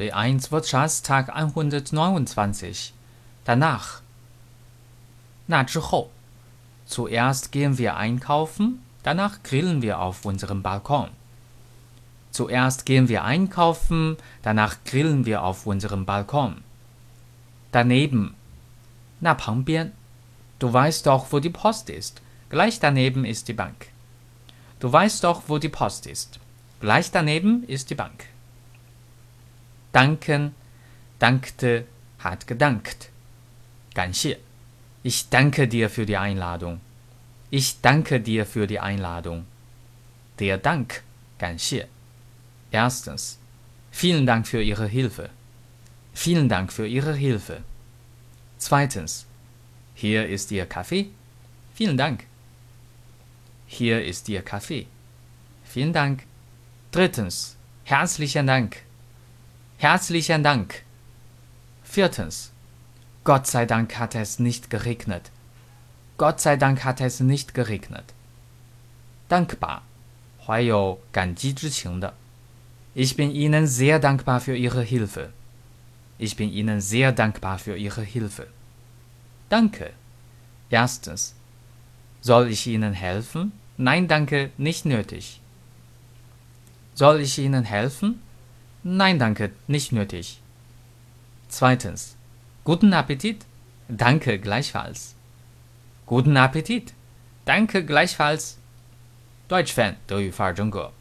B1 Wirtschaftstag 129. Danach. Na 之后. Zuerst gehen wir einkaufen, danach grillen wir auf unserem Balkon. Zuerst gehen wir einkaufen, danach grillen wir auf unserem Balkon. Daneben. Na 旁边. Du weißt doch, wo die Post ist. Gleich daneben ist die Bank. Du weißt doch, wo die Post ist. Gleich daneben ist die Bank. Danken, dankte, hat gedankt. 感谢. Ich danke dir für die Einladung. Ich danke dir für die Einladung. Der Dank, 感谢. Erstens. Vielen Dank für Ihre Hilfe. Vielen Dank für Ihre Hilfe. Zweitens. Hier ist Ihr Kaffee. Vielen Dank. Hier ist Ihr Kaffee. Vielen Dank. Drittens. Herzlichen Dank. Herzlichen Dank. Viertens. Gott sei Dank hat es nicht geregnet. Gott sei Dank hat es nicht geregnet. Dankbar. 怀有感激之情的。Ich bin Ihnen sehr dankbar für Ihre Hilfe. Ich bin Ihnen sehr dankbar für Ihre Hilfe. Danke. Erstens. Soll ich Ihnen helfen? Nein, danke, nicht nötig. Soll ich Ihnen helfen? Nein, danke, nicht nötig. Zweitens. Guten Appetit. Danke gleichfalls. Guten Appetit. Danke gleichfalls. Deutsch Fan 德语范儿真格。